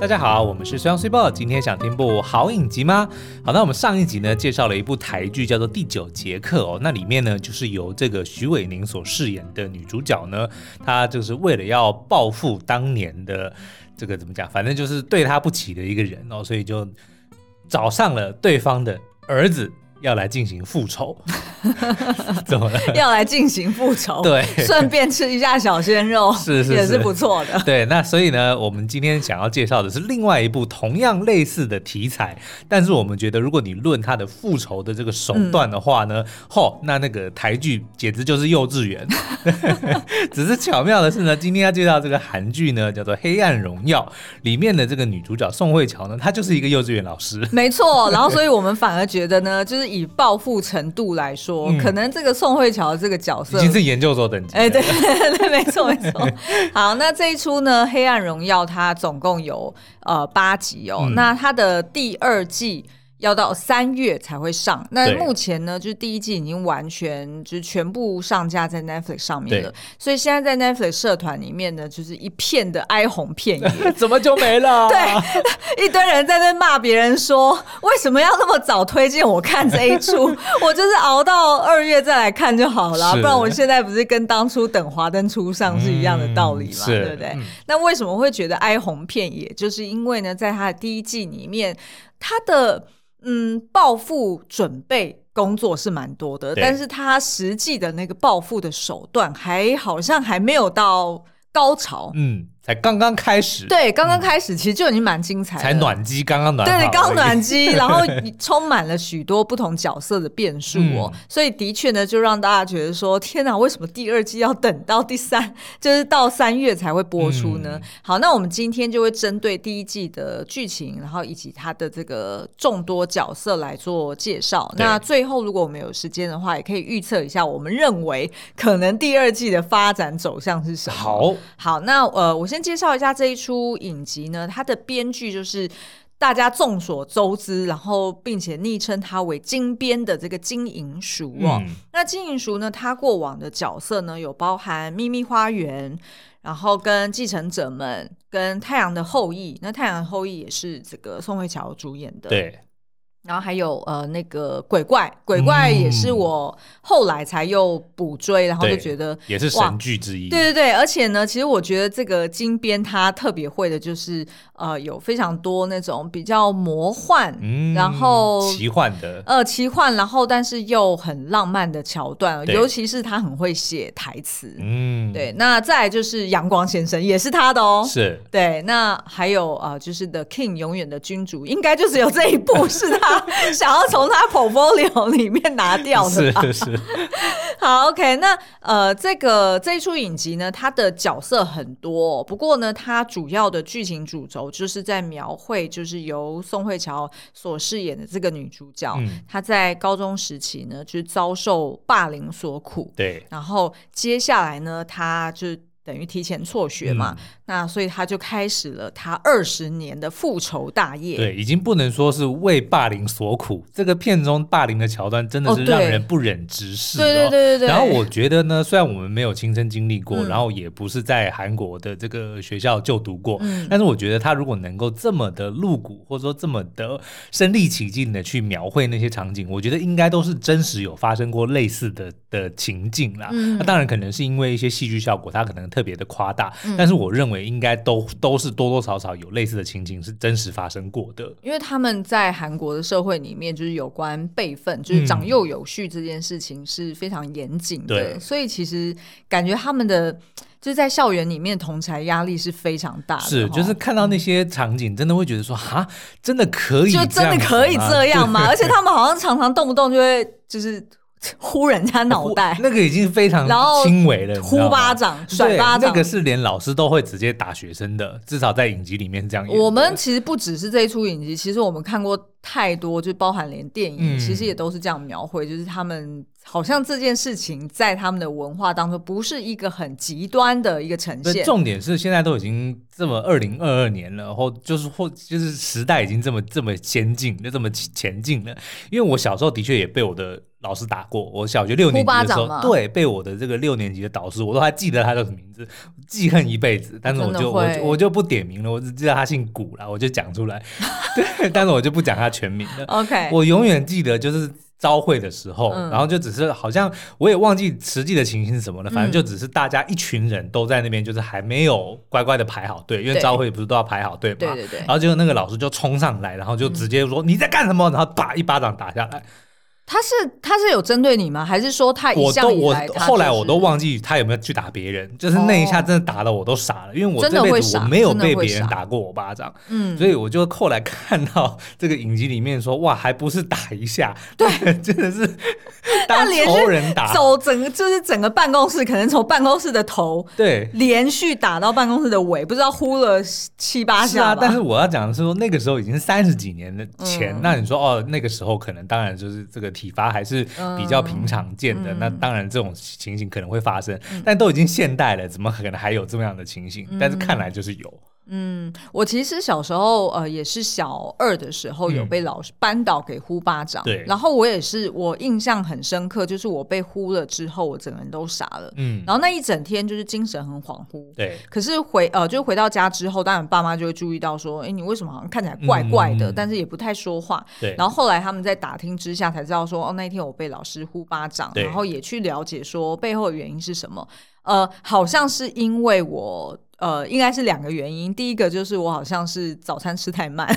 大家好，我们是虽香虽爆，今天想听部好影集吗？好，那我们上一集呢介绍了一部台剧，叫做《第九节课》哦，那里面呢就是由这个许伟宁所饰演的女主角呢，她就是为了要报复当年的这个怎么讲，反正就是对她不起的一个人哦，所以就找上了对方的儿子。要来进行复仇，怎么了？要来进行复仇，对，顺便吃一下小鲜肉，是是是，也是不错的。对，那所以呢，我们今天想要介绍的是另外一部同样类似的题材，但是我们觉得，如果你论它的复仇的这个手段的话呢，嚯、嗯，那那个台剧简直就是幼稚园。只是巧妙的是呢，今天要介绍这个韩剧呢，叫做《黑暗荣耀》，里面的这个女主角宋慧乔呢，她就是一个幼稚园老师。没错，然后所以我们反而觉得呢，就是。以报复程度来说，嗯、可能这个宋慧乔这个角色已经是研究所等级。哎，对对 对，没错没错。好，那这一出呢，《黑暗荣耀》它总共有呃八集哦，嗯、那它的第二季。要到三月才会上。那目前呢，就是第一季已经完全就是全部上架在 Netflix 上面了。所以现在在 Netflix 社团里面呢，就是一片的哀鸿遍野。怎么就没了？对，一堆人在那骂别人说，为什么要那么早推荐我看这一出？我就是熬到二月再来看就好了，不然我现在不是跟当初等华灯初上是一样的道理嘛？嗯、对不对？嗯、那为什么会觉得哀鸿遍野？就是因为呢，在他的第一季里面，他的。嗯，暴富准备工作是蛮多的，但是他实际的那个暴富的手段还好像还没有到高潮。嗯。才刚刚开始，对，刚刚开始其实就已经蛮精彩的，才暖机，刚刚暖，对，刚暖机，然后充满了许多不同角色的变数哦，嗯、所以的确呢，就让大家觉得说，天哪，为什么第二季要等到第三，就是到三月才会播出呢？嗯、好，那我们今天就会针对第一季的剧情，然后以及它的这个众多角色来做介绍。那最后，如果我们有时间的话，也可以预测一下，我们认为可能第二季的发展走向是什么？好，好，那呃，我先。先介绍一下这一出影集呢，它的编剧就是大家众所周知，然后并且昵称他为金编的这个金银淑哦。嗯、那金银淑呢，他过往的角色呢有包含《秘密花园》，然后跟《继承者们》跟《太阳的后裔》。那《太阳的后裔》也是这个宋慧乔主演的。对。然后还有呃那个鬼怪，鬼怪也是我后来才又补追，嗯、然后就觉得也是神剧之一。对对对，而且呢，其实我觉得这个金边他特别会的就是呃有非常多那种比较魔幻，嗯、然后奇幻的呃奇幻，然后但是又很浪漫的桥段，尤其是他很会写台词。嗯，对。那再来就是阳光先生也是他的哦，是对。那还有啊、呃，就是 The King 永远的君主，应该就只有这一部是他。想要从他 portfolio 里面拿掉的吧？是是是。好，OK，那呃，这个这一出影集呢，它的角色很多，不过呢，它主要的剧情主轴就是在描绘，就是由宋慧乔所饰演的这个女主角，嗯、她在高中时期呢，就是遭受霸凌所苦，对，然后接下来呢，她就等于提前辍学嘛。嗯那所以他就开始了他二十年的复仇大业。对，已经不能说是为霸凌所苦。这个片中霸凌的桥段真的是让人不忍直视。对对对对对。然后我觉得呢，虽然我们没有亲身经历过，嗯、然后也不是在韩国的这个学校就读过，嗯、但是我觉得他如果能够这么的露骨，或者说这么的身临其境的去描绘那些场景，我觉得应该都是真实有发生过类似的的情境啦。嗯、那当然可能是因为一些戏剧效果，他可能特别的夸大，嗯、但是我认为。应该都都是多多少少有类似的情景是真实发生过的，因为他们在韩国的社会里面，就是有关辈分，就是长幼有序这件事情是非常严谨的，嗯、所以其实感觉他们的就是在校园里面同才压力是非常大的。是，就是看到那些场景，真的会觉得说，哈，真的可以，就真的可以这样吗？而且他们好像常常动不动就会就是。呼人家脑袋，那个已经非常轻微了。呼巴掌、甩巴掌，那个是连老师都会直接打学生的，至少在影集里面是这样演。我们其实不只是这一出影集，其实我们看过太多，就包含连电影，嗯、其实也都是这样描绘，就是他们好像这件事情在他们的文化当中不是一个很极端的一个呈现。重点是现在都已经这么二零二二年了，然后就是或就是时代已经这么这么先进，就这么前进了。因为我小时候的确也被我的老师打过，我小学六年级的时候，对，被我的这个六年级的导师，我都还记得他叫什么名字，记恨一辈子。但是我就我就我就不点名了，我只记得他姓古了，我就讲出来。对，但是我就不讲他全名了。OK，我永远记得就是。朝会的时候，嗯、然后就只是好像我也忘记实际的情形是什么了，反正就只是大家一群人都在那边，就是还没有乖乖的排好队，因为招会不是都要排好队嘛。对对对。然后结果那个老师就冲上来，然后就直接说、嗯、你在干什么，然后打一巴掌打下来。他是他是有针对你吗？还是说他一向以来、我都我后来我都忘记他有没有去打别人，就是那一下真的打的我都傻了，哦、因为我这辈子我没有被别人打过我巴掌，嗯，所以我就后来看到这个影集里面说，哇，还不是打一下，对，真的是 当仇人打，走整个就是整个办公室，可能从办公室的头对连续打到办公室的尾，不知道呼了七八下。是啊，但是我要讲的是说，那个时候已经三十几年的前，嗯、那你说哦，那个时候可能当然就是这个。体罚还是比较平常见的，嗯、那当然这种情形可能会发生，嗯、但都已经现代了，怎么可能还有这么样的情形？嗯、但是看来就是有。嗯，我其实小时候呃也是小二的时候有被老师班导给呼巴掌，对、嗯，然后我也是我印象很深刻，就是我被呼了之后，我整个人都傻了，嗯，然后那一整天就是精神很恍惚，对，可是回呃就回到家之后，当然爸妈就会注意到说，哎，你为什么好像看起来怪怪的，嗯、但是也不太说话，对，然后后来他们在打听之下才知道说，哦，那一天我被老师呼巴掌，然后也去了解说背后的原因是什么，呃，好像是因为我。呃，应该是两个原因。第一个就是我好像是早餐吃太慢，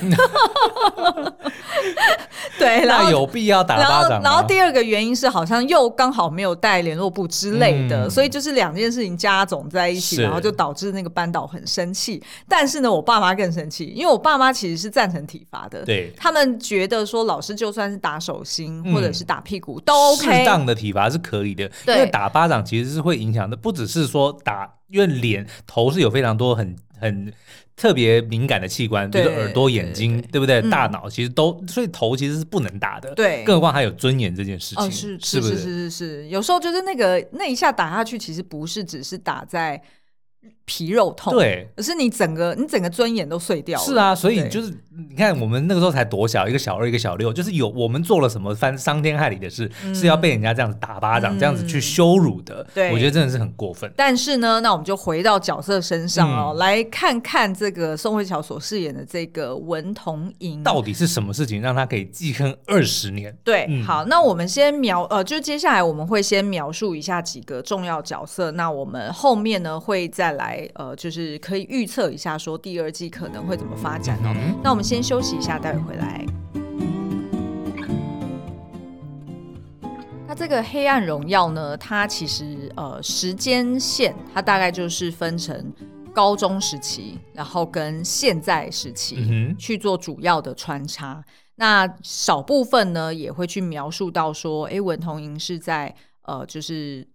对，然后有必要打巴掌。然后第二个原因是好像又刚好没有带联络簿之类的，嗯、所以就是两件事情加总在一起，然后就导致那个班导很生气。但是呢，我爸妈更生气，因为我爸妈其实是赞成体罚的，对，他们觉得说老师就算是打手心或者是打屁股、嗯、都 OK，适当的体罚是可以的，因为打巴掌其实是会影响的，不只是说打。因为脸头是有非常多很很特别敏感的器官，比如说耳朵、眼睛，对，不对？嗯、大脑其实都，所以头其实是不能打的。对，更何况还有尊严这件事情，哦、是是是是是是，有时候就是那个那一下打下去，其实不是只是打在。皮肉痛，对，可是你整个你整个尊严都碎掉了。是啊，所以就是你看，我们那个时候才多小，一个小二，一个小六，就是有我们做了什么翻伤天害理的事，是要被人家这样子打巴掌，这样子去羞辱的。对，我觉得真的是很过分。但是呢，那我们就回到角色身上哦，来看看这个宋慧乔所饰演的这个文童莹到底是什么事情让他可以记恨二十年？对，好，那我们先描呃，就接下来我们会先描述一下几个重要角色，那我们后面呢会再来。呃，就是可以预测一下，说第二季可能会怎么发展哦。那我们先休息一下，待会回来。那这个《黑暗荣耀》呢，它其实呃时间线，它大概就是分成高中时期，然后跟现在时期去做主要的穿插。那少部分呢，也会去描述到说，哎，文同莹是在呃，就是。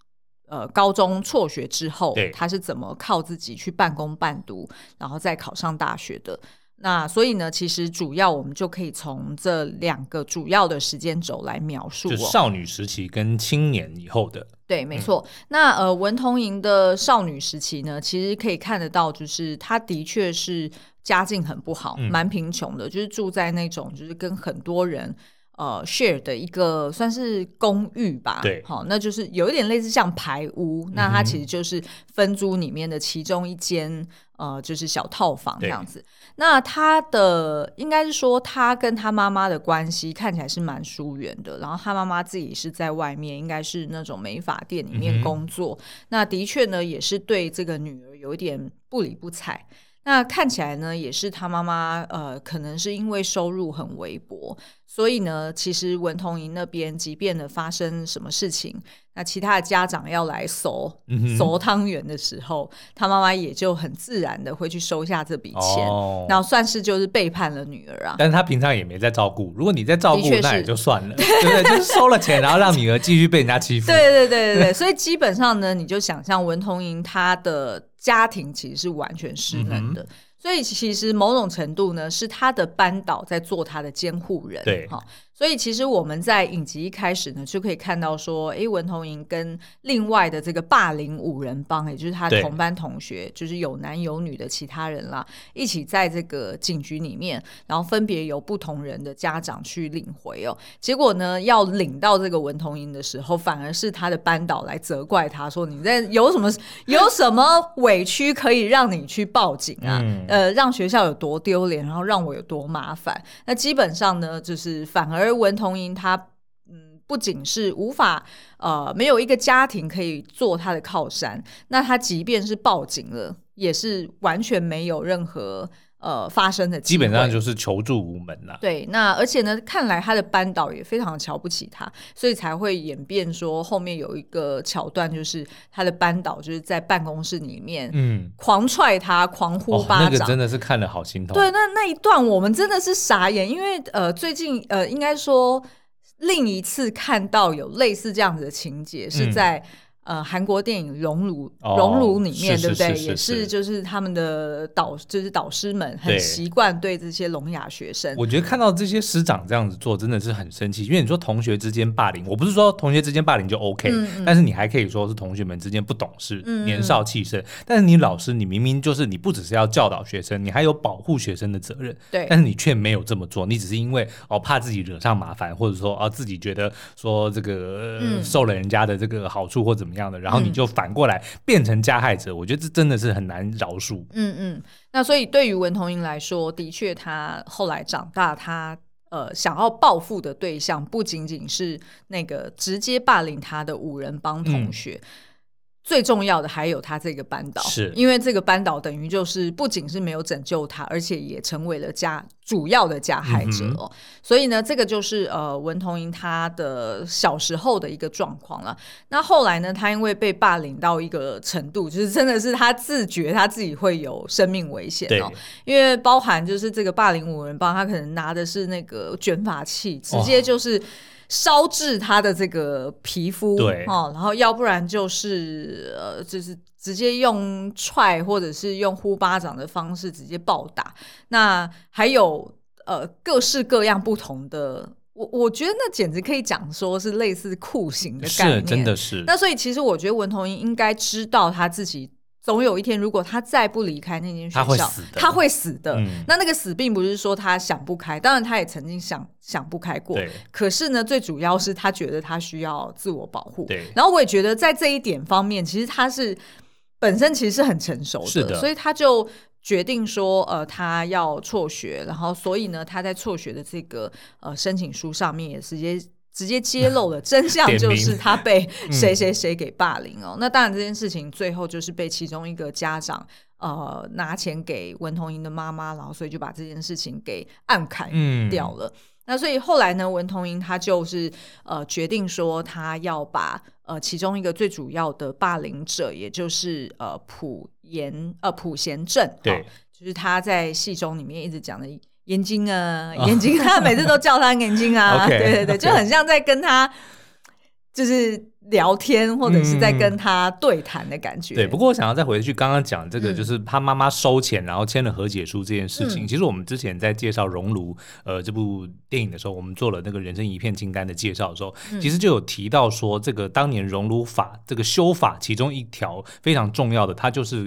呃，高中辍学之后，对他是怎么靠自己去半工半读，然后再考上大学的？那所以呢，其实主要我们就可以从这两个主要的时间轴来描述，哦，少女时期跟青年以后的。对，没错。嗯、那呃，文同莹的少女时期呢，其实可以看得到，就是她的确是家境很不好，蛮贫穷的，就是住在那种就是跟很多人。呃，share 的一个算是公寓吧，对，好，那就是有一点类似像排屋，嗯、那它其实就是分租里面的其中一间，呃，就是小套房这样子。那他的应该是说，他跟他妈妈的关系看起来是蛮疏远的，然后他妈妈自己是在外面，应该是那种美发店里面工作。嗯、那的确呢，也是对这个女儿有一点不理不睬。那看起来呢，也是他妈妈，呃，可能是因为收入很微薄，所以呢，其实文同珢那边，即便呢发生什么事情，那其他的家长要来搜搜汤圆的时候，他妈妈也就很自然的会去收下这笔钱，哦、然后算是就是背叛了女儿啊。但是他平常也没在照顾，如果你在照顾，那也就算了，对不对？就是收了钱，然后让女儿继续被人家欺负。对对对对对，所以基本上呢，你就想象文同珢她的。家庭其实是完全失能的，嗯、所以其实某种程度呢，是他的班导在做他的监护人，对，哈，所以其实我们在影集一开始呢，就可以看到说，哎，文同莹跟另外的这个霸凌五人帮，也就是他同班同学，就是有男有女的其他人啦，一起在这个警局里面，然后分别由不同人的家长去领回哦。结果呢，要领到这个文同莹的时候，反而是他的班导来责怪他说：“你在有什么有什么委屈可以让你去报警啊？嗯、呃，让学校有多丢脸，然后让我有多麻烦。”那基本上呢，就是反而。而文同珢他，嗯，不仅是无法，呃，没有一个家庭可以做他的靠山，那他即便是报警了，也是完全没有任何。呃，发生的基本上就是求助无门了。对，那而且呢，看来他的班导也非常瞧不起他，所以才会演变说后面有一个桥段，就是他的班导就是在办公室里面，嗯，狂踹他，狂呼巴掌，哦，那个真的是看了好心痛。对，那那一段我们真的是傻眼，因为呃，最近呃，应该说另一次看到有类似这样子的情节是在。嗯呃，韩国电影《熔炉》《熔炉》里面，对不对？也是，就是他们的导，就是导师们很习惯对这些聋哑学生。我觉得看到这些师长这样子做，真的是很生气。因为你说同学之间霸凌，我不是说同学之间霸凌就 OK，嗯嗯，但是你还可以说是同学们之间不懂事、年少气盛。但是你老师，你明明就是你不只是要教导学生，你还有保护学生的责任。对，但是你却没有这么做，你只是因为哦怕自己惹上麻烦，或者说啊自己觉得说这个、呃、受了人家的这个好处或怎么样的，然后你就反过来变成加害者，我觉得这真的是很难饶恕。嗯嗯，那所以对于文同英来说，的确他后来长大，他呃想要报复的对象不仅仅是那个直接霸凌他的五人帮同学。嗯最重要的还有他这个班导，是因为这个班导等于就是不仅是没有拯救他，而且也成为了加主要的加害者哦。嗯、所以呢，这个就是呃文同英他的小时候的一个状况了。那后来呢，他因为被霸凌到一个程度，就是真的是他自觉他自己会有生命危险哦。因为包含就是这个霸凌五人帮，他可能拿的是那个卷发器，直接就是。烧制他的这个皮肤，对，哦，然后要不然就是呃，就是直接用踹或者是用呼巴掌的方式直接暴打。那还有呃各式各样不同的，我我觉得那简直可以讲说是类似酷刑的概念，是真的是。那所以其实我觉得文同英应该知道他自己。总有一天，如果他再不离开那间学校，他会死的。他会死的。嗯、那那个死并不是说他想不开，当然他也曾经想想不开过。对可是呢，最主要是他觉得他需要自我保护。对然后我也觉得在这一点方面，其实他是本身其实是很成熟的，的所以他就决定说，呃，他要辍学。然后，所以呢，他在辍学的这个呃申请书上面也直接。直接揭露了真相，就是他被谁谁谁给霸凌哦。嗯、那当然，这件事情最后就是被其中一个家长呃拿钱给文同英的妈妈，然后所以就把这件事情给暗砍掉了。嗯、那所以后来呢，文同英他就是呃决定说，他要把呃其中一个最主要的霸凌者，也就是呃朴贤呃朴贤正，对、哦，就是他在戏中里面一直讲的。眼睛啊，眼睛，他每次都叫他眼睛啊对对对就很像在跟他就是聊天，或者是在跟他对谈的感觉。对，不过我想要再回去刚刚讲这个，就是他妈妈收钱，然后签了和解书这件事情。嗯、其实我们之前在介绍《熔炉》呃这部电影的时候，我们做了那个人生一片清单的介绍的时候，嗯、其实就有提到说，这个当年熔炉法这个修法其中一条非常重要的，它就是。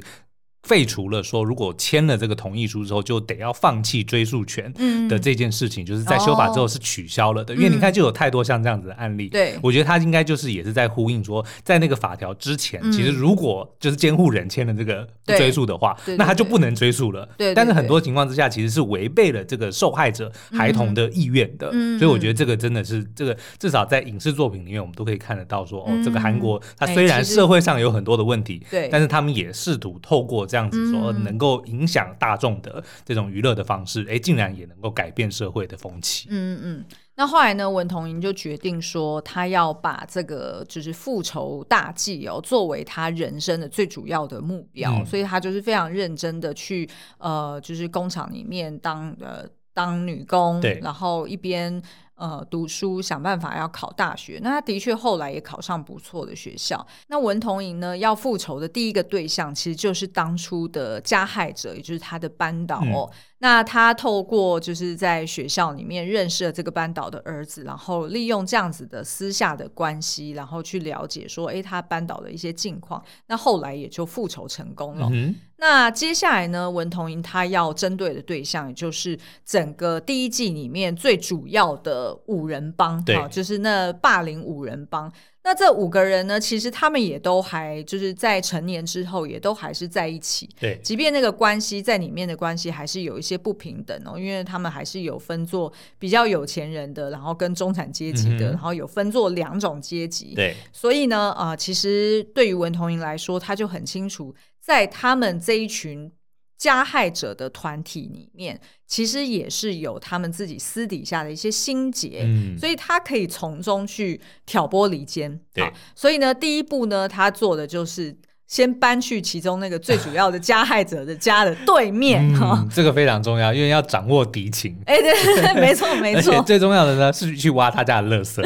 废除了说，如果签了这个同意书之后，就得要放弃追诉权的这件事情，嗯、就是在修法之后是取消了的。哦、因为你看，就有太多像这样子的案例。对、嗯，我觉得他应该就是也是在呼应说，在那个法条之前，嗯、其实如果就是监护人签了这个不追诉的话，那他就不能追诉了。对，对，对，但是很多情况之下，其实是违背了这个受害者孩童的意愿的。嗯、所以我觉得这个真的是这个至少在影视作品里面，我们都可以看得到说，哦，这个韩国它虽然社会上有很多的问题，对、欸，但是他们也试图透过这样子说能够影响大众的这种娱乐的方式，哎，竟然也能够改变社会的风气。嗯嗯，那后来呢，文同珢就决定说，他要把这个就是复仇大计哦，作为他人生的最主要的目标，嗯、所以他就是非常认真的去呃，就是工厂里面当呃当女工，对，然后一边。呃，读书想办法要考大学，那他的确后来也考上不错的学校。那文同莹呢，要复仇的第一个对象，其实就是当初的加害者，也就是他的班导哦。嗯、那他透过就是在学校里面认识了这个班导的儿子，然后利用这样子的私下的关系，然后去了解说，哎，他班导的一些近况。那后来也就复仇成功了。嗯那接下来呢，文同珢他要针对的对象，也就是整个第一季里面最主要的五人帮，对，就是那霸凌五人帮。那这五个人呢，其实他们也都还就是在成年之后，也都还是在一起。对，即便那个关系在里面的关系还是有一些不平等哦，因为他们还是有分作比较有钱人的，然后跟中产阶级的，嗯、然后有分作两种阶级。对，所以呢，啊、呃，其实对于文同莹来说，他就很清楚。在他们这一群加害者的团体里面，其实也是有他们自己私底下的一些心结，嗯，所以他可以从中去挑拨离间。对，所以呢，第一步呢，他做的就是。先搬去其中那个最主要的加害者的家的对面哈、嗯，这个非常重要，因为要掌握敌情。哎、欸，对，对，没错，没错。最重要的呢是去挖他家的垃圾。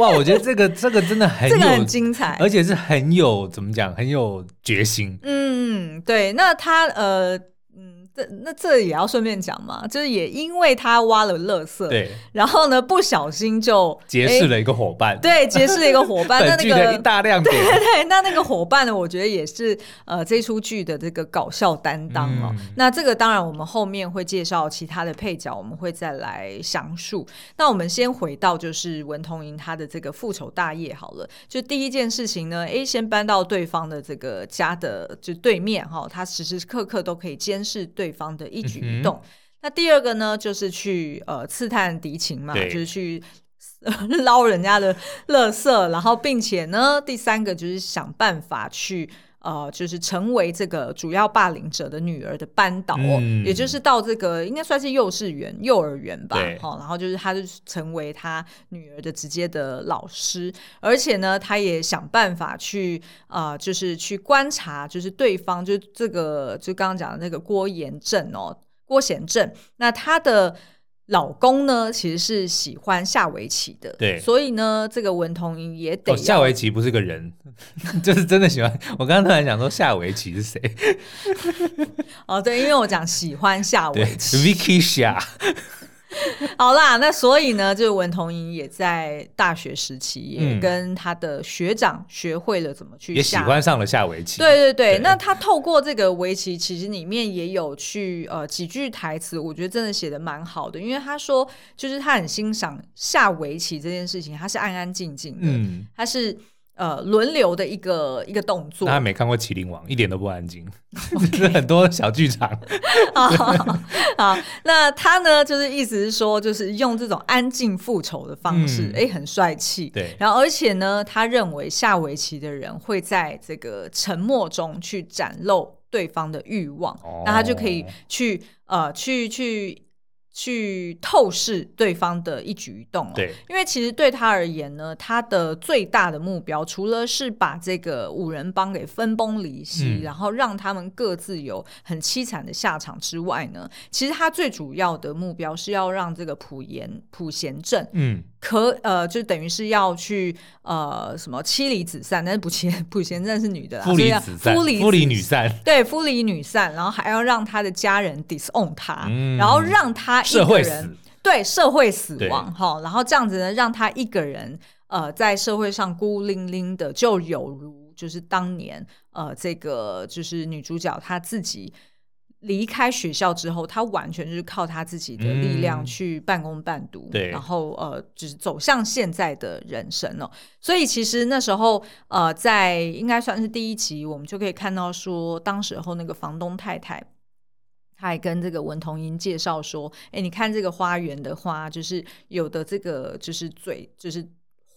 对哇，我觉得这个这个真的很有这个很精彩，而且是很有怎么讲，很有决心。嗯，对。那他呃。那这也要顺便讲嘛，就是也因为他挖了垃圾，对，然后呢不小心就结识了一个伙伴，对，结识了一个伙伴。那那个大亮点，对对对，那那个伙伴呢，我觉得也是呃这出剧的这个搞笑担当哦。嗯、那这个当然我们后面会介绍其他的配角，我们会再来详述。那我们先回到就是文同莹他的这个复仇大业好了，就第一件事情呢，A 先搬到对方的这个家的就对面哈，他时时刻刻都可以监视对。方的一举一动，嗯、那第二个呢，就是去呃刺探敌情嘛，就是去 捞人家的垃圾，然后并且呢，第三个就是想办法去呃，就是成为这个主要霸凌者的女儿的班导，嗯、也就是到这个应该算是幼稚园、幼儿园吧，然后就是他就成为他女儿的直接的老师，而且呢，他也想办法去呃，就是去观察，就是对方就这个就刚刚讲的那个郭妍珍哦，郭贤正，那他的。老公呢，其实是喜欢下围棋的，对，所以呢，这个文同珢也得、哦、下围棋不是个人，就是真的喜欢。我刚刚突然想说下围棋是谁？哦，对，因为我讲喜欢下围棋，Vicky 下。好啦，那所以呢，就是文同珢也在大学时期也跟他的学长学会了怎么去下，也喜欢上了下围棋。对对对，对那他透过这个围棋，其实里面也有去呃几句台词，我觉得真的写的蛮好的，因为他说就是他很欣赏下围棋这件事情，他是安安静静的，嗯，他是。呃，轮流的一个一个动作。他没看过《麒麟王》，一点都不安静 是很多小剧场。好，那他呢，就是意思是说，就是用这种安静复仇的方式，哎、嗯，很帅气。对。然后，而且呢，他认为下围棋的人会在这个沉默中去展露对方的欲望，哦、那他就可以去呃，去去。去透视对方的一举一动哦，对，因为其实对他而言呢，他的最大的目标除了是把这个五人帮给分崩离析，嗯、然后让他们各自有很凄惨的下场之外呢，其实他最主要的目标是要让这个普贤普贤镇，嗯。可呃，就等于是要去呃什么妻离子散，但是不前朴贤镇是女的啦，夫离子散，夫离女散，对，夫离女散，然后还要让他的家人 disown 他，嗯、然后让他一个人对社会死亡哈，然后这样子呢，让他一个人呃在社会上孤零零的，就有如就是当年呃这个就是女主角她自己。离开学校之后，他完全就是靠他自己的力量去半工半读，嗯、对，然后呃，就是走向现在的人生了。所以其实那时候呃，在应该算是第一集，我们就可以看到说，当时候那个房东太太，他还跟这个文同英介绍说：“哎，你看这个花园的花，就是有的这个就是嘴就是。”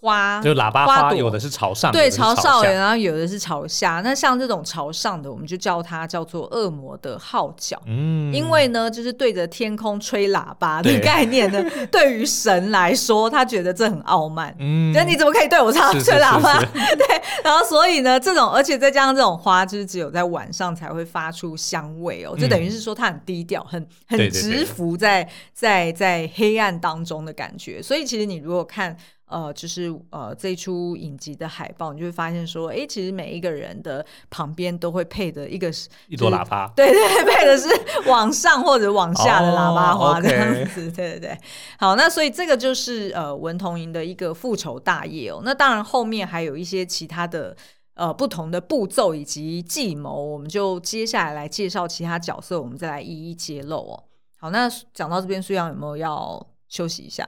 花就喇叭花，有的是朝上，对，朝上，然后有的是朝下。那像这种朝上的，我们就叫它叫做恶魔的号角。嗯，因为呢，就是对着天空吹喇叭的 概念呢，对于神来说，他觉得这很傲慢。嗯，那你怎么可以对我唱吹喇叭？对，然后所以呢，这种而且再加上这种花，就是只有在晚上才会发出香味哦，就等于是说它很低调，很很蛰伏在在在黑暗当中的感觉。所以其实你如果看。呃，就是呃，这一出影集的海报，你就会发现说，哎，其实每一个人的旁边都会配的一个一朵喇叭，对对，配的是往上或者往下的喇叭花这样子，对对对。好，那所以这个就是呃文童莹的一个复仇大业哦。那当然后面还有一些其他的呃不同的步骤以及计谋，我们就接下来来介绍其他角色，我们再来一一揭露哦。好，那讲到这边，苏阳有没有要休息一下？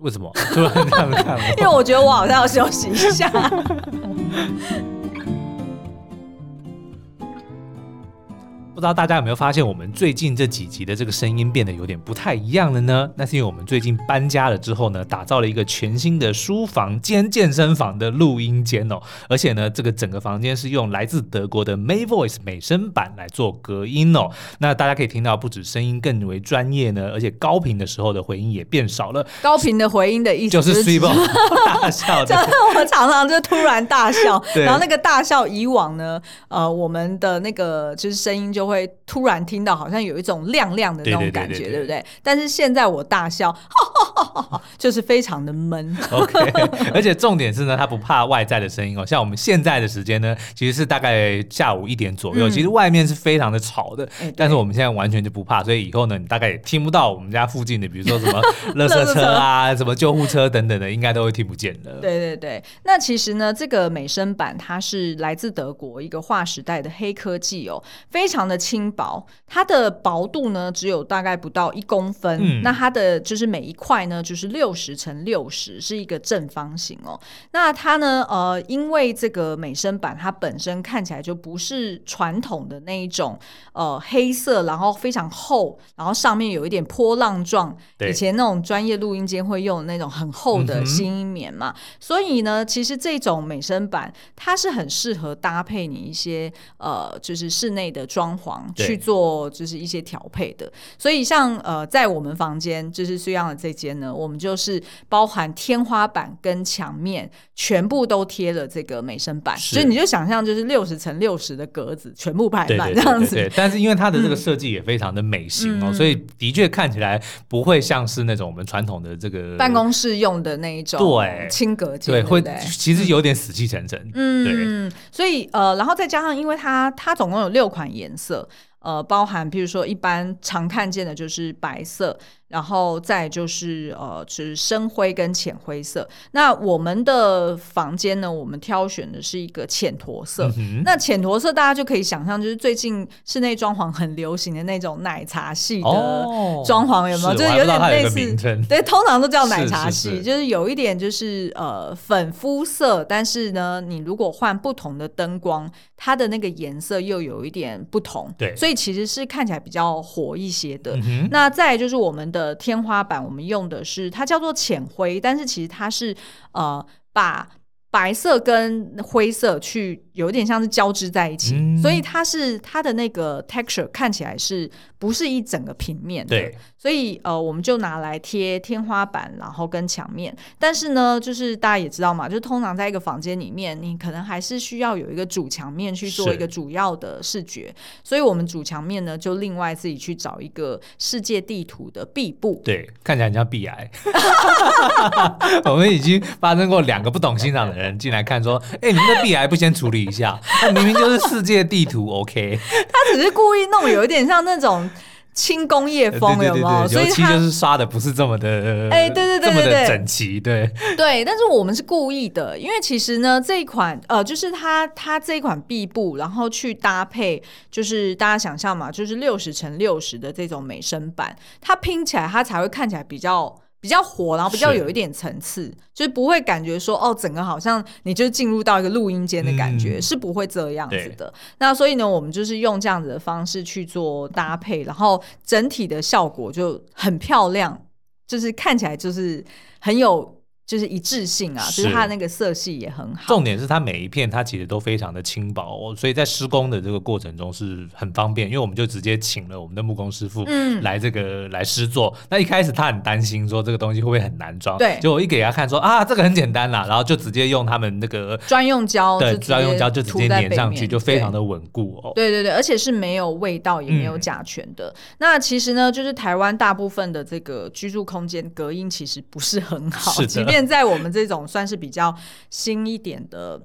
为什么？因为我觉得我好像要休息一下。不知道大家有没有发现，我们最近这几集的这个声音变得有点不太一样了呢？那是因为我们最近搬家了之后呢，打造了一个全新的书房兼健身房的录音间哦。而且呢，这个整个房间是用来自德国的 May Voice 美声版来做隔音哦。那大家可以听到，不止声音更为专业呢，而且高频的时候的回音也变少了。高频的回音的意思就是 super 大笑，就是我常常就突然大笑，然后那个大笑以往呢，呃，我们的那个就是声音就。会突然听到好像有一种亮亮的那种感觉，对不对？但是现在我大笑，就是非常的闷。OK，而且重点是呢，它不怕外在的声音哦。像我们现在的时间呢，其实是大概下午一点左右，其实外面是非常的吵的。但是我们现在完全就不怕，所以以后呢，你大概也听不到我们家附近的，比如说什么 垃圾车啊、什么救护车等等的，应该都会听不见的。对对对，那其实呢，这个美声版它是来自德国一个划时代的黑科技哦，非常的。轻薄，它的薄度呢只有大概不到一公分。嗯，那它的就是每一块呢就是六十乘六十，是一个正方形哦。那它呢，呃，因为这个美声板它本身看起来就不是传统的那一种，呃，黑色，然后非常厚，然后上面有一点波浪状。以前那种专业录音间会用的那种很厚的吸音棉嘛。嗯、所以呢，其实这种美声板它是很适合搭配你一些呃，就是室内的装潢。去做就是一些调配的，所以像呃，在我们房间就是这样的这间呢，我们就是包含天花板跟墙面全部都贴了这个美声板，所以你就想象就是六十乘六十的格子全部排满这样子。对，但是因为它的这个设计也非常的美型哦，嗯、所以的确看起来不会像是那种我们传统的这个办公室用的那一种对。轻隔间，对，会其实有点死气沉沉。嗯，对，所以呃，然后再加上因为它它总共有六款颜色。呃，包含比如说，一般常看见的就是白色。然后再就是呃，就是深灰跟浅灰色。那我们的房间呢，我们挑选的是一个浅驼色。嗯、那浅驼色大家就可以想象，就是最近室内装潢很流行的那种奶茶系的装潢，有没有？哦、就是有点类似，对，通常都叫奶茶系，是是是就是有一点就是呃粉肤色，但是呢，你如果换不同的灯光，它的那个颜色又有一点不同。对，所以其实是看起来比较活一些的。嗯、那再就是我们的。的天花板，我们用的是它叫做浅灰，但是其实它是呃把白色跟灰色去有点像是交织在一起，嗯、所以它是它的那个 texture 看起来是不是一整个平面的？对，所以呃我们就拿来贴天花板，然后跟墙面。但是呢，就是大家也知道嘛，就通常在一个房间里面，你可能还是需要有一个主墙面去做一个主要的视觉，所以我们主墙面呢就另外自己去找一个世界地图的壁布，对，看起来很像壁癌。我们已经发生过两个不懂欣赏的人进来看，说：“哎、欸，你们的壁癌不先处理一下？那明明就是世界地图，OK？” 他只是故意弄有一点像那种轻工业风，有没有？所以油漆就是刷的不是这么的，哎，对对对，这么的整齐，对对。但是我们是故意的，因为其实呢，这一款呃，就是它它这一款壁布，然后去搭配，就是大家想象嘛，就是六十乘六十的这种美声版，它拼起来它才会看起来比较。比较火，然后比较有一点层次，是就是不会感觉说哦，整个好像你就进入到一个录音间的感觉，嗯、是不会这样子的。那所以呢，我们就是用这样子的方式去做搭配，然后整体的效果就很漂亮，就是看起来就是很有。就是一致性啊，就是它那个色系也很好。重点是它每一片它其实都非常的轻薄哦，所以在施工的这个过程中是很方便，因为我们就直接请了我们的木工师傅来这个、嗯、来施作。那一开始他很担心说这个东西会不会很难装，对，就我一给他看说啊这个很简单啦，然后就直接用他们那个专用胶，对，专用胶就直接粘上去，就非常的稳固哦。对对对，而且是没有味道也没有甲醛的。嗯、那其实呢，就是台湾大部分的这个居住空间隔音其实不是很好，是的，即便在我们这种算是比较新一点的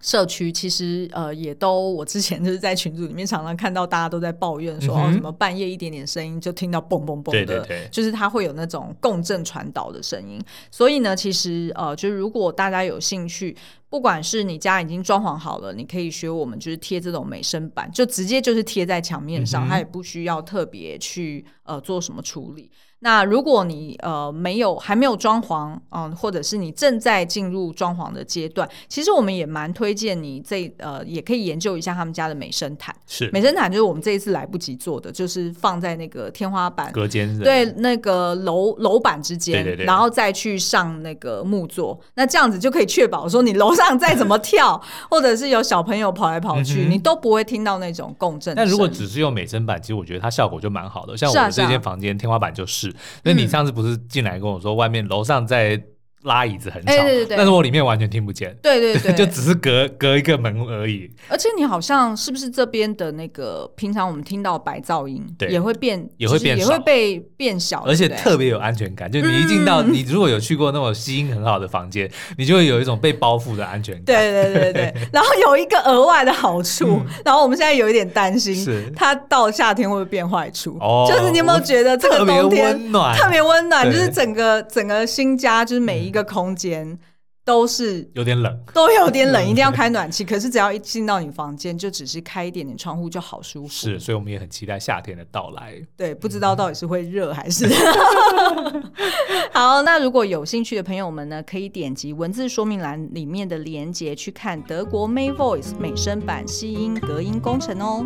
社区，其实呃也都，我之前就是在群组里面常常看到大家都在抱怨说，嗯、哦什么半夜一点点声音就听到嘣嘣嘣的，对对对，就是它会有那种共振传导的声音。所以呢，其实呃，就是如果大家有兴趣，不管是你家已经装潢好了，你可以学我们就是贴这种美声板，就直接就是贴在墙面上，嗯、它也不需要特别去呃做什么处理。那如果你呃没有还没有装潢，嗯、呃，或者是你正在进入装潢的阶段，其实我们也蛮推荐你这呃也可以研究一下他们家的美声毯。是美声毯就是我们这一次来不及做的，就是放在那个天花板隔间对那个楼楼板之间，对对对，然后再去上那个木座，那这样子就可以确保说你楼上再怎么跳，或者是有小朋友跑来跑去，嗯、你都不会听到那种共振。但如果只是用美声板，其实我觉得它效果就蛮好的，像我们这间房间天花板就是。那你上次不是进来跟我说，外面楼上在拉椅子很吵，欸、对对对，但是我里面完全听不见。对对对，就只是隔隔一个门而已。而且你好像是不是这边的那个平常我们听到白噪音，对，也会变，也会变，也会被变小，而且特别有安全感。就你一进到，你如果有去过那种吸音很好的房间，你就会有一种被包覆的安全感。对对对对。然后有一个额外的好处，然后我们现在有一点担心，是它到夏天会不会变坏处？哦，就是你有没有觉得这个冬天特别温暖？特别温暖，就是整个整个新家，就是每一个空间。都是有点冷，都有点冷，一定要开暖气。可是只要一进到你房间，就只是开一点点窗户就好舒服。是，所以我们也很期待夏天的到来。对，不知道到底是会热还是…… 好，那如果有兴趣的朋友们呢，可以点击文字说明栏里面的连接去看德国 May Voice 美声版吸音隔音工程哦。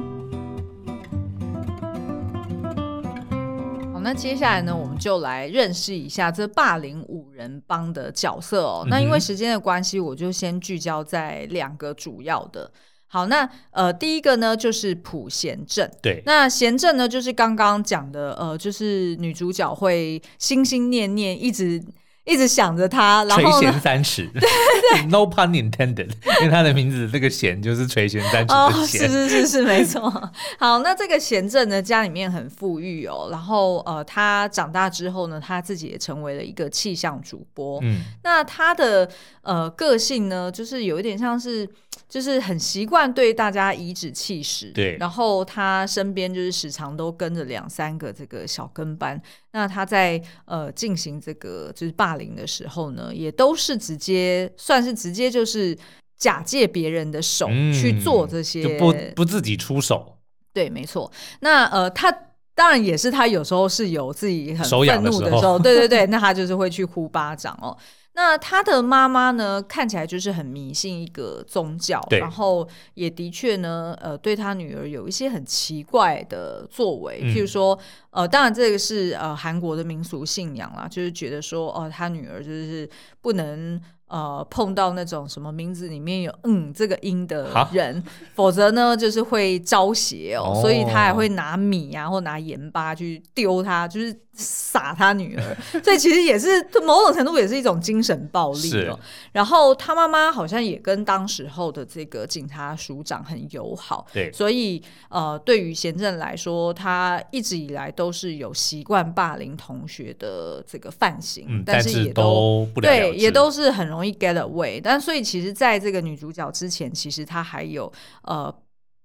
那接下来呢，我们就来认识一下这霸凌五人帮的角色哦。嗯、那因为时间的关系，我就先聚焦在两个主要的。好，那呃，第一个呢就是普贤正。对，那贤正呢就是刚刚讲的，呃，就是女主角会心心念念一直。一直想着他，然后垂涎三尺，对对对，no pun intended，因为他的名字这个贤就是垂涎三尺的贤，是是是是没错。好，那这个贤正呢，家里面很富裕哦，然后呃，他长大之后呢，他自己也成为了一个气象主播。嗯，那他的呃个性呢，就是有一点像是。就是很习惯对大家颐指气使，对。然后他身边就是时常都跟着两三个这个小跟班。那他在呃进行这个就是霸凌的时候呢，也都是直接算是直接就是假借别人的手去做这些，嗯、不不自己出手。对，没错。那呃，他当然也是他有时候是有自己很愤怒的时候对对对，那他就是会去呼巴掌哦。那他的妈妈呢，看起来就是很迷信一个宗教，然后也的确呢，呃，对他女儿有一些很奇怪的作为，嗯、譬如说，呃，当然这个是呃韩国的民俗信仰啦，就是觉得说，哦、呃，他女儿就是不能。呃，碰到那种什么名字里面有“嗯”这个音的人，否则呢就是会招邪哦，哦所以他还会拿米啊或拿盐巴去丢他，就是撒他女儿。所以其实也是某种程度也是一种精神暴力哦。然后他妈妈好像也跟当时候的这个警察署长很友好，对，所以呃，对于贤正来说，他一直以来都是有习惯霸凌同学的这个范型，嗯、但是也都，都不了了对，也都是很容易。容易 get away，但所以其实，在这个女主角之前，其实她还有呃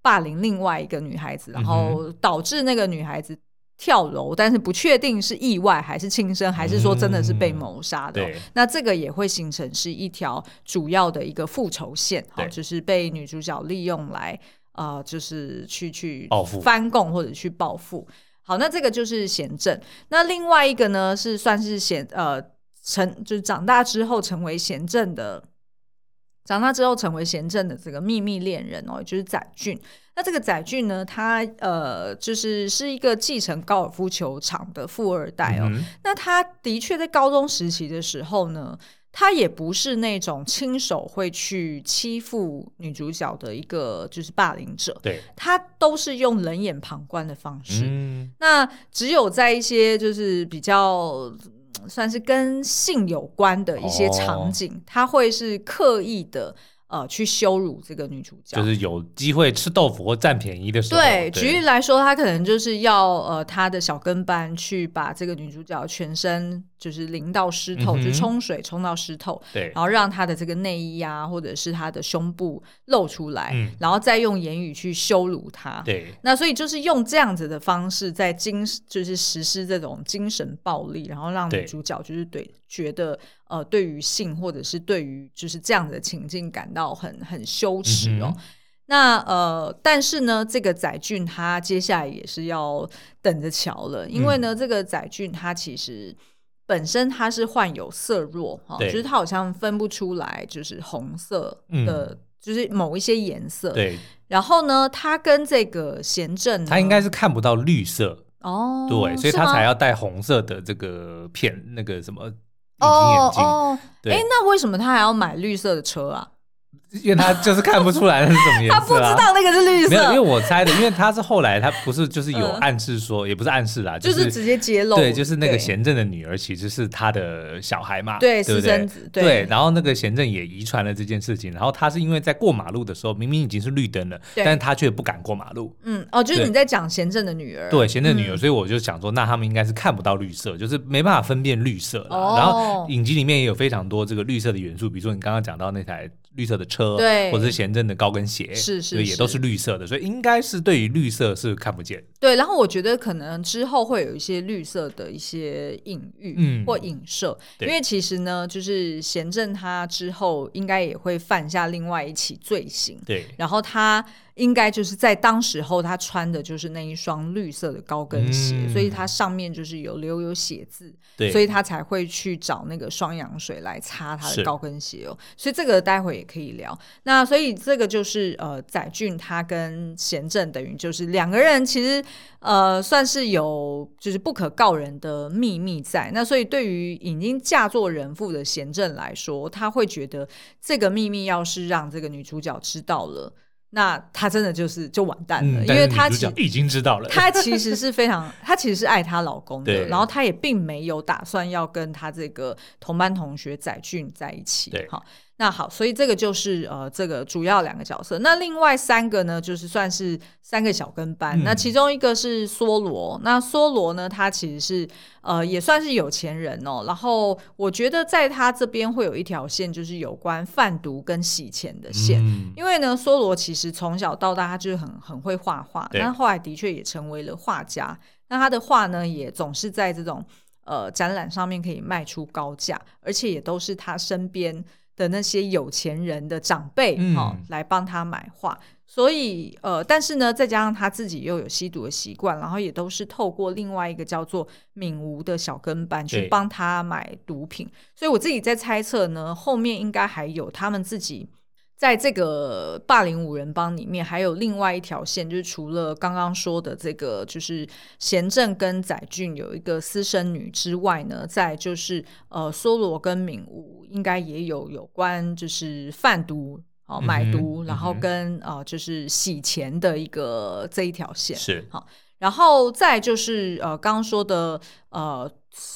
霸凌另外一个女孩子，然后导致那个女孩子跳楼，但是不确定是意外还是轻生，还是说真的是被谋杀的。嗯、那这个也会形成是一条主要的一个复仇线，就是被女主角利用来呃，就是去去翻供或者去报复。好，那这个就是贤正。那另外一个呢，是算是贤呃。成就是长大之后成为贤正的，长大之后成为贤正的这个秘密恋人哦，就是载俊。那这个载俊呢，他呃，就是是一个继承高尔夫球场的富二代哦。嗯、那他的确在高中时期的时候呢。他也不是那种亲手会去欺负女主角的一个就是霸凌者，对，他都是用冷眼旁观的方式。嗯，那只有在一些就是比较算是跟性有关的一些场景，哦、他会是刻意的。呃，去羞辱这个女主角，就是有机会吃豆腐或占便宜的时候。对，对举例来说，他可能就是要呃，他的小跟班去把这个女主角全身就是淋到湿透，嗯、就冲水冲到湿透，对，然后让她的这个内衣啊，或者是她的胸部露出来，嗯、然后再用言语去羞辱她。对，那所以就是用这样子的方式在精，就是实施这种精神暴力，然后让女主角就是对觉得。呃，对于性或者是对于就是这样的情境感到很很羞耻哦。嗯、那呃，但是呢，这个载俊他接下来也是要等着瞧了，因为呢，嗯、这个载俊他其实本身他是患有色弱哈，哦、就是他好像分不出来就是红色的，嗯、就是某一些颜色。对。然后呢，他跟这个贤正，他应该是看不到绿色哦，对，所以他才要戴红色的这个片，那个什么。哦哦，哎，那为什么他还要买绿色的车啊？因为他就是看不出来那是什么颜色，啊，他不知道那个是绿色。没有，因为我猜的，因为他是后来他不是就是有暗示说，呃、也不是暗示啦，就是、就是直接揭露。对，就是那个贤正的女儿其实是他的小孩嘛，对？私生子。对，然后那个贤正也遗传了这件事情，然后他是因为在过马路的时候明明已经是绿灯了，但是他却不敢过马路。嗯，哦，就是你在讲贤正的女儿。对，贤正的女儿，嗯、所以我就想说，那他们应该是看不到绿色，就是没办法分辨绿色了。哦、然后影集里面也有非常多这个绿色的元素，比如说你刚刚讲到那台。绿色的车，对，或者是贤正的高跟鞋，是是，是，也都是绿色的，所以应该是对于绿色是看不见。对，然后我觉得可能之后会有一些绿色的一些隐喻，嗯，或影射，因为其实呢，就是贤正他之后应该也会犯下另外一起罪行，对，然后他。应该就是在当时候，他穿的就是那一双绿色的高跟鞋，嗯、所以它上面就是有留有血渍，所以他才会去找那个双氧水来擦他的高跟鞋哦。所以这个待会也可以聊。那所以这个就是呃，载俊他跟贤正等于就是两个人，其实呃算是有就是不可告人的秘密在。那所以对于已经嫁作人妇的贤正来说，他会觉得这个秘密要是让这个女主角知道了。那她真的就是就完蛋了，嗯、因为她其实已经知道了，她其实是非常，她其实是爱她老公的，然后她也并没有打算要跟她这个同班同学载俊在一起，对，好。那好，所以这个就是呃，这个主要两个角色。那另外三个呢，就是算是三个小跟班。嗯、那其中一个是梭罗，那梭罗呢，他其实是呃，也算是有钱人哦。然后我觉得在他这边会有一条线，就是有关贩毒跟洗钱的线。嗯、因为呢，梭罗其实从小到大他就是很很会画画，但后来的确也成为了画家。那他的画呢，也总是在这种呃展览上面可以卖出高价，而且也都是他身边。的那些有钱人的长辈哈、来帮他买画，所以呃，但是呢，再加上他自己又有吸毒的习惯，然后也都是透过另外一个叫做敏吴的小跟班去帮他买毒品，所以我自己在猜测呢，后面应该还有他们自己。在这个霸凌五人帮里面，还有另外一条线，就是除了刚刚说的这个，就是贤正跟载俊有一个私生女之外呢，在就是呃，梭罗跟敏吾应该也有有关就是贩毒哦、买毒，嗯、然后跟啊、嗯呃、就是洗钱的一个这一条线是。好，然后再就是呃刚刚说的呃。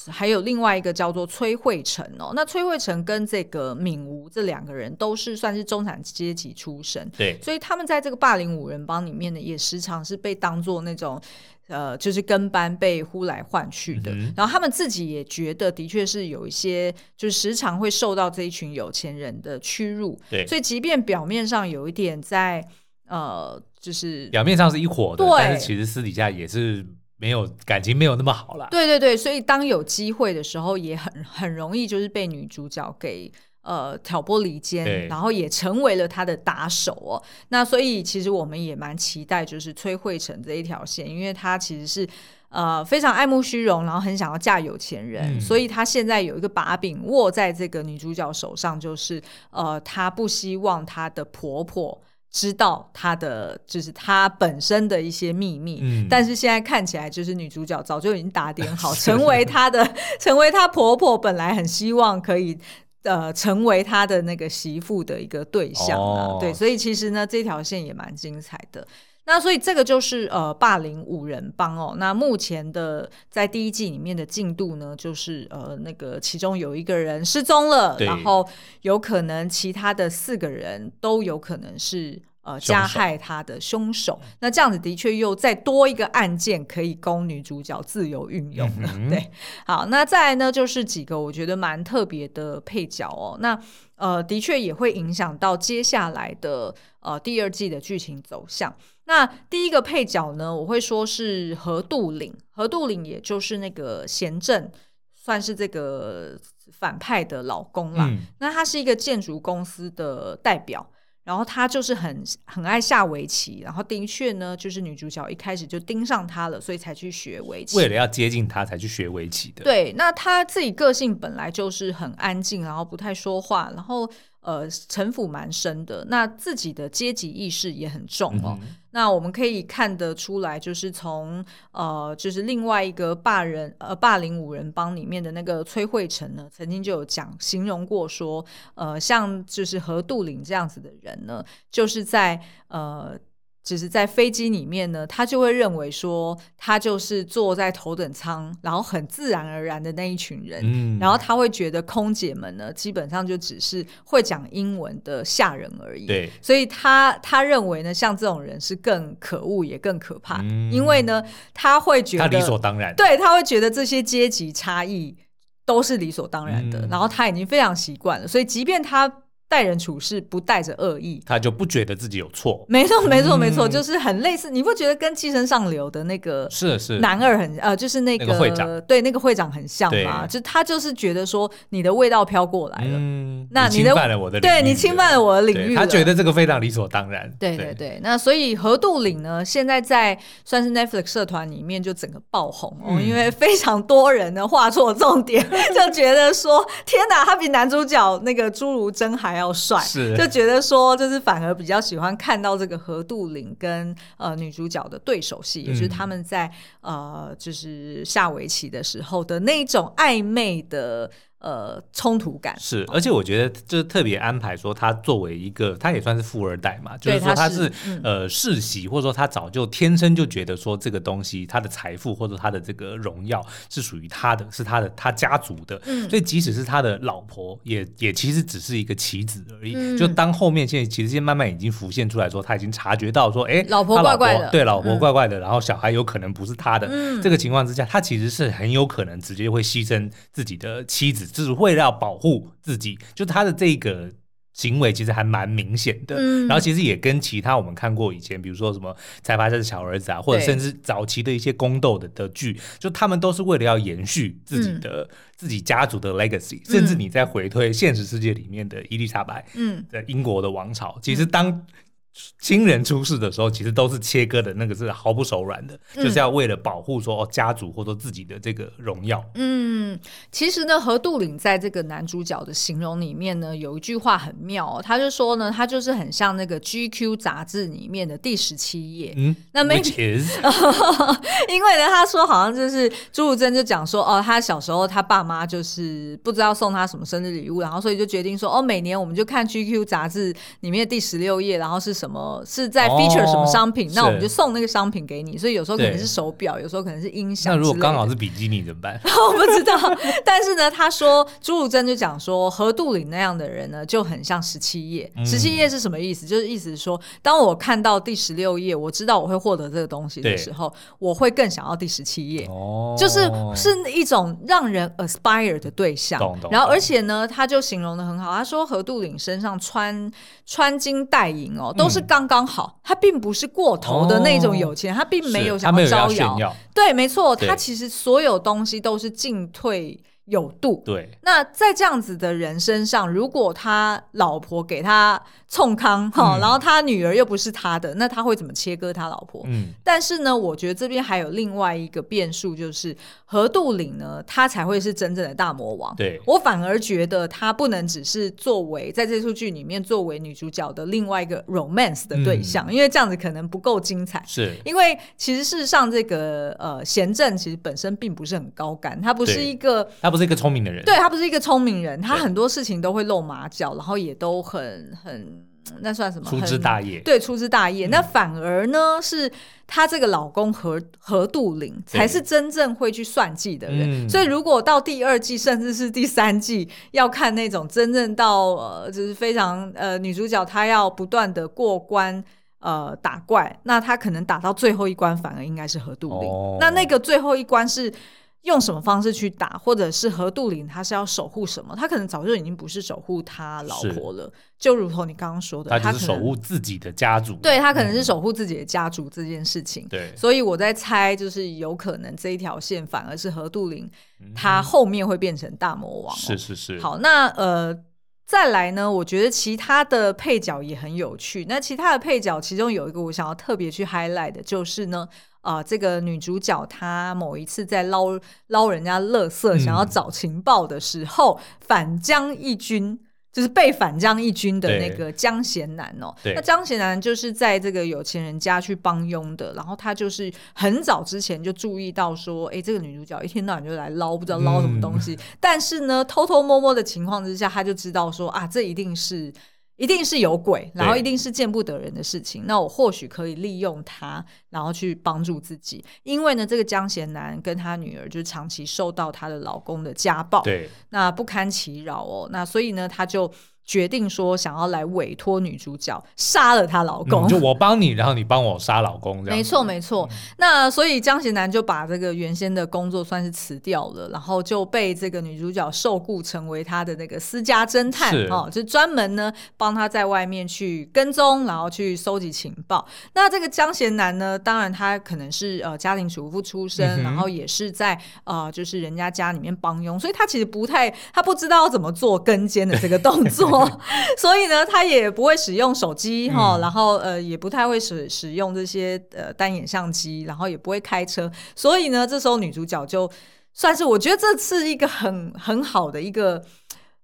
还有另外一个叫做崔慧成哦，那崔慧成跟这个敏吴这两个人都是算是中产阶级出身，对，所以他们在这个霸凌五人帮里面呢，也时常是被当做那种呃，就是跟班被呼来唤去的。嗯、然后他们自己也觉得，的确是有一些，就是时常会受到这一群有钱人的屈辱，对，所以即便表面上有一点在呃，就是表面上是一伙的，但是其实私底下也是。没有感情，没有那么好了。对对对，所以当有机会的时候，也很很容易就是被女主角给呃挑拨离间，然后也成为了他的打手哦。那所以其实我们也蛮期待，就是崔慧成这一条线，因为他其实是呃非常爱慕虚荣，然后很想要嫁有钱人，嗯、所以他现在有一个把柄握在这个女主角手上，就是呃他不希望她的婆婆。知道她的就是她本身的一些秘密，嗯、但是现在看起来就是女主角早就已经打点好，成为她的，成为她婆婆本来很希望可以呃成为他的那个媳妇的一个对象啊。哦、对，所以其实呢，这条线也蛮精彩的。那所以这个就是呃霸凌五人帮哦。那目前的在第一季里面的进度呢，就是呃那个其中有一个人失踪了，然后有可能其他的四个人都有可能是呃加害他的凶手。那这样子的确又再多一个案件可以供女主角自由运用了。嗯、对，好，那再来呢就是几个我觉得蛮特别的配角哦。那呃的确也会影响到接下来的呃第二季的剧情走向。那第一个配角呢，我会说是何杜岭，何杜岭也就是那个贤正，算是这个反派的老公啦。嗯、那他是一个建筑公司的代表，然后他就是很很爱下围棋，然后的确呢，就是女主角一开始就盯上他了，所以才去学围棋。为了要接近他，才去学围棋的。对，那他自己个性本来就是很安静，然后不太说话，然后。呃，城府蛮深的，那自己的阶级意识也很重哦。嗯、那我们可以看得出来，就是从呃，就是另外一个霸人呃霸凌五人帮里面的那个崔慧成呢，曾经就有讲形容过说，呃，像就是何杜岭这样子的人呢，就是在呃。只是在飞机里面呢，他就会认为说，他就是坐在头等舱，然后很自然而然的那一群人，嗯，然后他会觉得空姐们呢，基本上就只是会讲英文的下人而已，对，所以他他认为呢，像这种人是更可恶也更可怕，嗯，因为呢，他会觉得他理所当然，对，他会觉得这些阶级差异都是理所当然的，嗯，然后他已经非常习惯了，所以即便他。待人处事不带着恶意，他就不觉得自己有错。没错，没错，没错，就是很类似。你不觉得跟《寄生上流》的那个是是男二很呃，就是那个会长对那个会长很像吗？就他就是觉得说你的味道飘过来了，那你侵犯了我的对你侵犯了我的领域，他觉得这个非常理所当然。对对对，那所以何杜岭呢，现在在算是 Netflix 社团里面就整个爆红哦，因为非常多人呢画错重点，就觉得说天哪，他比男主角那个朱如真还要帅。是。就觉得说，就是反而比较喜欢看到这个何杜岭跟呃女主角的对手戏，也就是他们在呃就是下围棋的时候的那种暧昧的。呃，冲突感是，而且我觉得就是特别安排说他作为一个，他也算是富二代嘛，就是说他是呃世袭，或者说他早就天生就觉得说这个东西，他的财富或者他的这个荣耀是属于他的，是他的他家族的，所以即使是他的老婆，也也其实只是一个棋子而已。就当后面现在其实现在慢慢已经浮现出来说，他已经察觉到说，哎，老婆怪怪的，对，老婆怪怪的，然后小孩有可能不是他的，这个情况之下，他其实是很有可能直接会牺牲自己的妻子。就是为了要保护自己，就他的这个行为其实还蛮明显的。嗯、然后其实也跟其他我们看过以前，比如说什么《财阀的小儿子》啊，或者甚至早期的一些宫斗的的剧，就他们都是为了要延续自己的、嗯、自己家族的 legacy。甚至你在回推现实世界里面的伊丽莎白，嗯，的英国的王朝，其实当。亲人出事的时候，其实都是切割的，那个是毫不手软的，嗯、就是要为了保护说哦家族或者自己的这个荣耀。嗯，其实呢，何杜岭在这个男主角的形容里面呢，有一句话很妙哦，他就说呢，他就是很像那个 GQ 杂志里面的第十七页。嗯，那 is? 因为呢，他说好像就是朱如真就讲说哦，他小时候他爸妈就是不知道送他什么生日礼物，然后所以就决定说哦，每年我们就看 GQ 杂志里面的第十六页，然后是。什么是在 feature 什么商品？哦、那我们就送那个商品给你。所以有时候可能是手表，有时候可能是音响。那如果刚好是比基尼怎么办？我不知道。但是呢，他说朱如真就讲说，何杜岭那样的人呢，就很像十七页。十七页是什么意思？就是意思是说，当我看到第十六页，我知道我会获得这个东西的时候，我会更想要第十七页。哦，就是是一种让人 aspire 的对象。懂懂。然后，而且呢，他就形容的很好。他说何杜岭身上穿穿金戴银哦，都。是刚刚好，他并不是过头的那种有钱，哦、他并没有想要招摇。对，没错，他其实所有东西都是进退有度。对，那在这样子的人身上，如果他老婆给他冲康哈，嗯、然后他女儿又不是他的，那他会怎么切割他老婆？嗯，但是呢，我觉得这边还有另外一个变数，就是何杜岭呢，他才会是真正的大魔王。对，我反而觉得他不能只是作为在这出剧里面作为女主角的另外一个 romance 的对象，嗯、因为这样子可能不够精彩。是，因为其实事实上这个呃贤正其实本身并不是很高干，他不是一个，他不是一个聪明的人，对，他不是一个聪明人，他很多事情都会露马脚，然后也都很很。那算什么？粗枝大叶，对，粗枝大叶。嗯、那反而呢，是她这个老公何何杜陵才是真正会去算计的人。嗯、所以，如果到第二季，甚至是第三季，要看那种真正到呃，就是非常呃，女主角她要不断的过关呃打怪，那她可能打到最后一关，反而应该是何杜陵。哦、那那个最后一关是。用什么方式去打，或者是何杜林他是要守护什么？他可能早就已经不是守护他老婆了，就如同你刚刚说的，他就是守护自己的家族。对，他可能是守护自己的家族这件事情。对、嗯，所以我在猜，就是有可能这一条线反而是何杜陵，他后面会变成大魔王、喔。是是是。好，那呃，再来呢？我觉得其他的配角也很有趣。那其他的配角，其中有一个我想要特别去 highlight 的，就是呢。啊、呃，这个女主角她某一次在捞捞人家垃圾，想要找情报的时候，嗯、反将一军，就是被反将一军的那个江贤南哦。那江贤南就是在这个有钱人家去帮佣的，然后他就是很早之前就注意到说，哎，这个女主角一天到晚就来捞，不知道捞什么东西。嗯、但是呢，偷偷摸摸的情况之下，他就知道说啊，这一定是。一定是有鬼，然后一定是见不得人的事情。那我或许可以利用他，然后去帮助自己。因为呢，这个江贤南跟他女儿就长期受到她的老公的家暴，对，那不堪其扰哦。那所以呢，他就。决定说想要来委托女主角杀了她老公，嗯，就我帮你，然后你帮我杀老公，这样没错没错。那所以江贤南就把这个原先的工作算是辞掉了，然后就被这个女主角受雇成为他的那个私家侦探是哦，就专门呢帮他在外面去跟踪，然后去搜集情报。那这个江贤南呢，当然他可能是呃家庭主妇出身，嗯、然后也是在呃就是人家家里面帮佣，所以他其实不太他不知道怎么做跟监的这个动作。所以呢，他也不会使用手机哈，嗯、然后呃，也不太会使使用这些呃单眼相机，然后也不会开车。所以呢，这时候女主角就算是我觉得这是一个很很好的一个。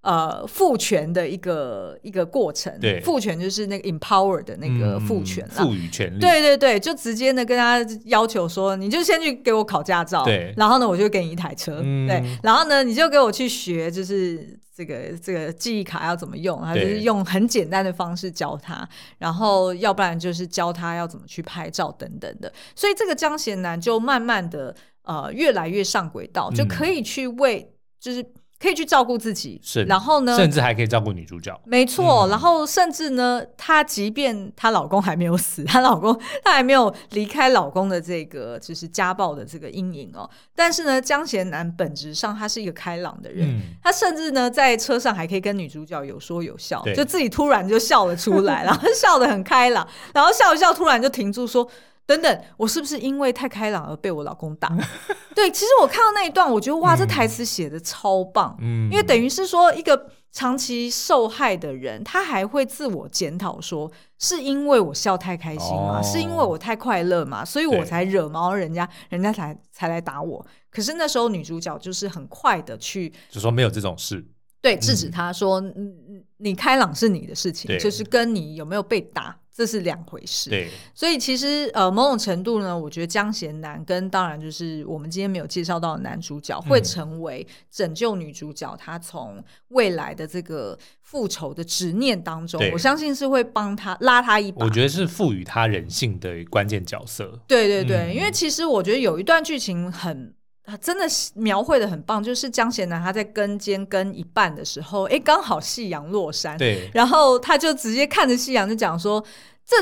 呃，赋权的一个一个过程，对，赋权就是那个 empower 的那个赋权了，赋予权利，对对对，就直接呢跟他要求说，你就先去给我考驾照，对，然后呢我就给你一台车，嗯、对，然后呢你就给我去学，就是这个这个记忆卡要怎么用，他就是用很简单的方式教他，然后要不然就是教他要怎么去拍照等等的，所以这个江贤南就慢慢的呃越来越上轨道，就可以去为就是。可以去照顾自己，是，然后呢，甚至还可以照顾女主角，没错。嗯、然后甚至呢，她即便她老公还没有死，她老公她还没有离开老公的这个就是家暴的这个阴影哦。但是呢，江贤南本质上他是一个开朗的人，嗯、他甚至呢在车上还可以跟女主角有说有笑，就自己突然就笑了出来，然后笑得很开朗，然后笑一笑突然就停住说。等等，我是不是因为太开朗而被我老公打？对，其实我看到那一段，我觉得哇，这台词写的超棒。嗯，因为等于是说，一个长期受害的人，他还会自我检讨说，是因为我笑太开心吗？哦、是因为我太快乐吗？所以我才惹毛人家，人家才才来打我。可是那时候女主角就是很快的去，就说没有这种事，对，制止他说，嗯，你开朗是你的事情，就是跟你有没有被打。这是两回事，对，所以其实呃，某种程度呢，我觉得江贤南跟当然就是我们今天没有介绍到的男主角，会成为拯救女主角，她从未来的这个复仇的执念当中，我相信是会帮她拉她一把。我觉得是赋予她人性的关键角色。对对对，嗯、因为其实我觉得有一段剧情很。他真的描绘的很棒，就是江贤南他在跟肩跟一半的时候，哎，刚好夕阳落山，对，然后他就直接看着夕阳就讲说：“这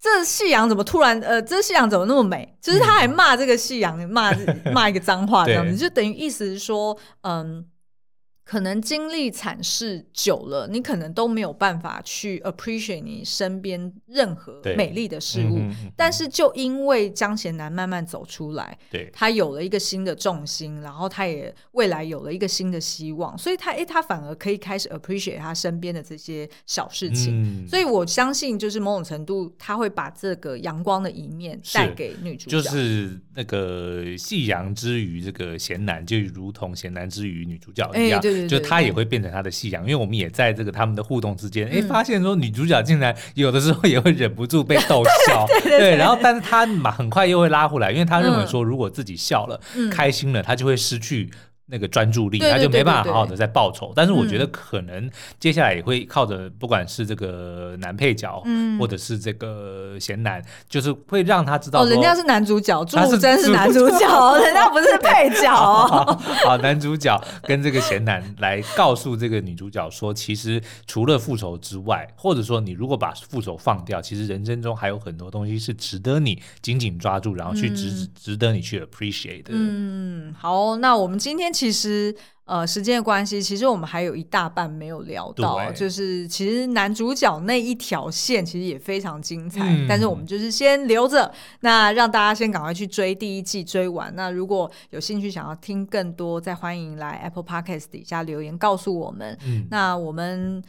这夕阳怎么突然？呃，这夕阳怎么那么美？”就是他还骂这个夕阳，骂骂一个脏话这样子，就等于意思是说，嗯。可能经历惨事久了，你可能都没有办法去 appreciate 你身边任何美丽的事物。但是就因为江贤南慢慢走出来，对，他有了一个新的重心，然后他也未来有了一个新的希望，所以他诶，他反而可以开始 appreciate 他身边的这些小事情。嗯、所以我相信，就是某种程度，他会把这个阳光的一面带给女主角，就是那个夕阳之于这个贤南，就如同贤南之于女主角一样。对对对，就他也会变成他的信仰，因为我们也在这个他们的互动之间，哎、嗯，发现说女主角竟然有的时候也会忍不住被逗笑，对，然后但是他嘛很快又会拉回来，因为他认为说如果自己笑了、嗯、开心了，他就会失去。那个专注力，他就没办法好好的在报仇。但是我觉得可能接下来也会靠着，不管是这个男配角，嗯，或者是这个贤男，就是会让他知道，哦，人家是男主角，朱武真是男主角，人家不是配角。好，男主角跟这个贤男来告诉这个女主角说，其实除了复仇之外，或者说你如果把复仇放掉，其实人生中还有很多东西是值得你紧紧抓住，然后去值、嗯、值得你去 appreciate 的。嗯，好，那我们今天。其实，呃，时间的关系，其实我们还有一大半没有聊到，就是其实男主角那一条线其实也非常精彩，嗯、但是我们就是先留着，那让大家先赶快去追第一季追完。那如果有兴趣想要听更多，再欢迎来 Apple Podcast 底下留言告诉我们。嗯、那我们。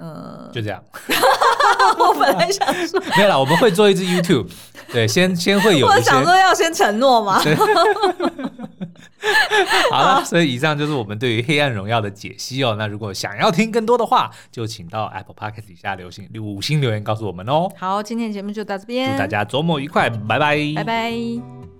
呃，就这样。我本来想说，没有啦，我们会做一支 YouTube，对，先先会有。我想说要先承诺嘛。好了，所以以上就是我们对于《黑暗荣耀》的解析哦。那如果想要听更多的话，就请到 Apple Podcast 底下留星五星留言告诉我们哦。好，今天的节目就到这边，祝大家周末愉快，拜拜，拜拜。